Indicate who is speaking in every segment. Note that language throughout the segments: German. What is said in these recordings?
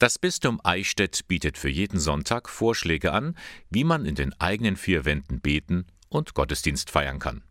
Speaker 1: Das Bistum Eichstätt bietet für jeden Sonntag Vorschläge an, wie man in den eigenen vier Wänden beten und Gottesdienst feiern kann.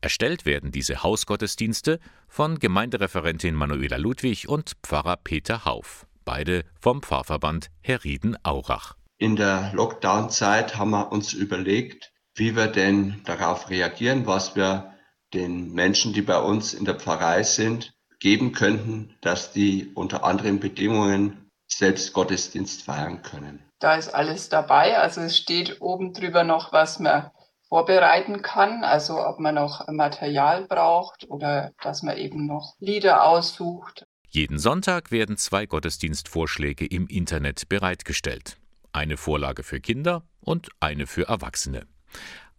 Speaker 1: Erstellt werden diese Hausgottesdienste von Gemeindereferentin Manuela Ludwig und Pfarrer Peter Hauf, beide vom Pfarrverband Herrieden-Aurach.
Speaker 2: In der Lockdown-Zeit haben wir uns überlegt, wie wir denn darauf reagieren, was wir den Menschen, die bei uns in der Pfarrei sind, geben könnten, dass die unter anderen Bedingungen selbst Gottesdienst feiern können.
Speaker 3: Da ist alles dabei. Also es steht oben drüber noch, was man vorbereiten kann, also ob man noch Material braucht oder dass man eben noch Lieder aussucht.
Speaker 1: Jeden Sonntag werden zwei Gottesdienstvorschläge im Internet bereitgestellt. Eine Vorlage für Kinder und eine für Erwachsene.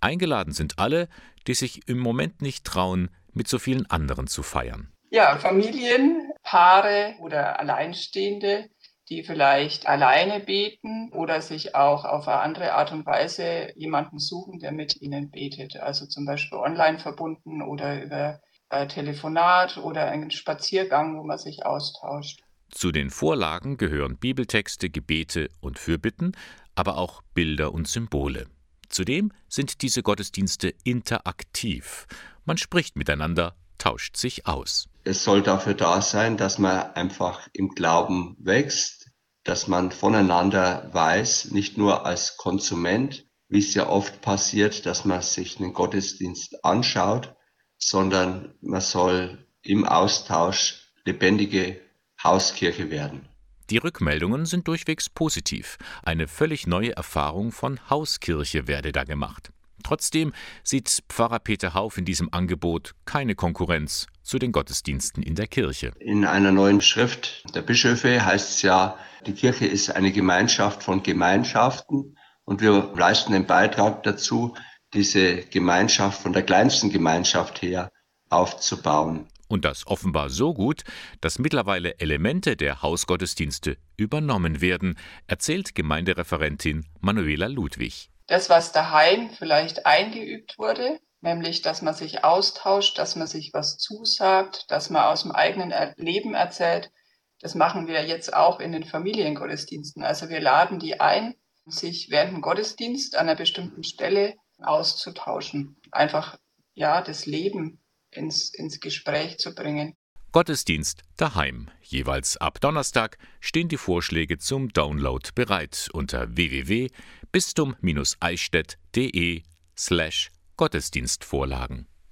Speaker 1: Eingeladen sind alle, die sich im Moment nicht trauen, mit so vielen anderen zu feiern.
Speaker 3: Ja, Familien, Paare oder Alleinstehende, die vielleicht alleine beten oder sich auch auf eine andere Art und Weise jemanden suchen, der mit ihnen betet. Also zum Beispiel online verbunden oder über Telefonat oder einen Spaziergang, wo man sich austauscht.
Speaker 1: Zu den Vorlagen gehören Bibeltexte, Gebete und Fürbitten, aber auch Bilder und Symbole. Zudem sind diese Gottesdienste interaktiv. Man spricht miteinander, tauscht sich aus.
Speaker 2: Es soll dafür da sein, dass man einfach im Glauben wächst, dass man voneinander weiß, nicht nur als Konsument, wie es ja oft passiert, dass man sich einen Gottesdienst anschaut, sondern man soll im Austausch lebendige Hauskirche werden.
Speaker 1: Die Rückmeldungen sind durchwegs positiv. Eine völlig neue Erfahrung von Hauskirche werde da gemacht. Trotzdem sieht Pfarrer Peter Hauf in diesem Angebot keine Konkurrenz zu den Gottesdiensten in der Kirche.
Speaker 2: In einer neuen Schrift der Bischöfe heißt es ja, die Kirche ist eine Gemeinschaft von Gemeinschaften und wir leisten den Beitrag dazu, diese Gemeinschaft von der kleinsten Gemeinschaft her aufzubauen.
Speaker 1: Und das offenbar so gut, dass mittlerweile Elemente der Hausgottesdienste übernommen werden, erzählt Gemeindereferentin Manuela Ludwig
Speaker 3: das, was daheim vielleicht eingeübt wurde, nämlich dass man sich austauscht, dass man sich was zusagt, dass man aus dem eigenen Leben erzählt, das machen wir jetzt auch in den Familiengottesdiensten. Also wir laden die ein, sich während dem Gottesdienst an einer bestimmten Stelle auszutauschen. Einfach, ja, das Leben ins, ins Gespräch zu bringen.
Speaker 1: Gottesdienst daheim. Jeweils ab Donnerstag stehen die Vorschläge zum Download bereit unter www bistum-eichstätt.de slash Gottesdienstvorlagen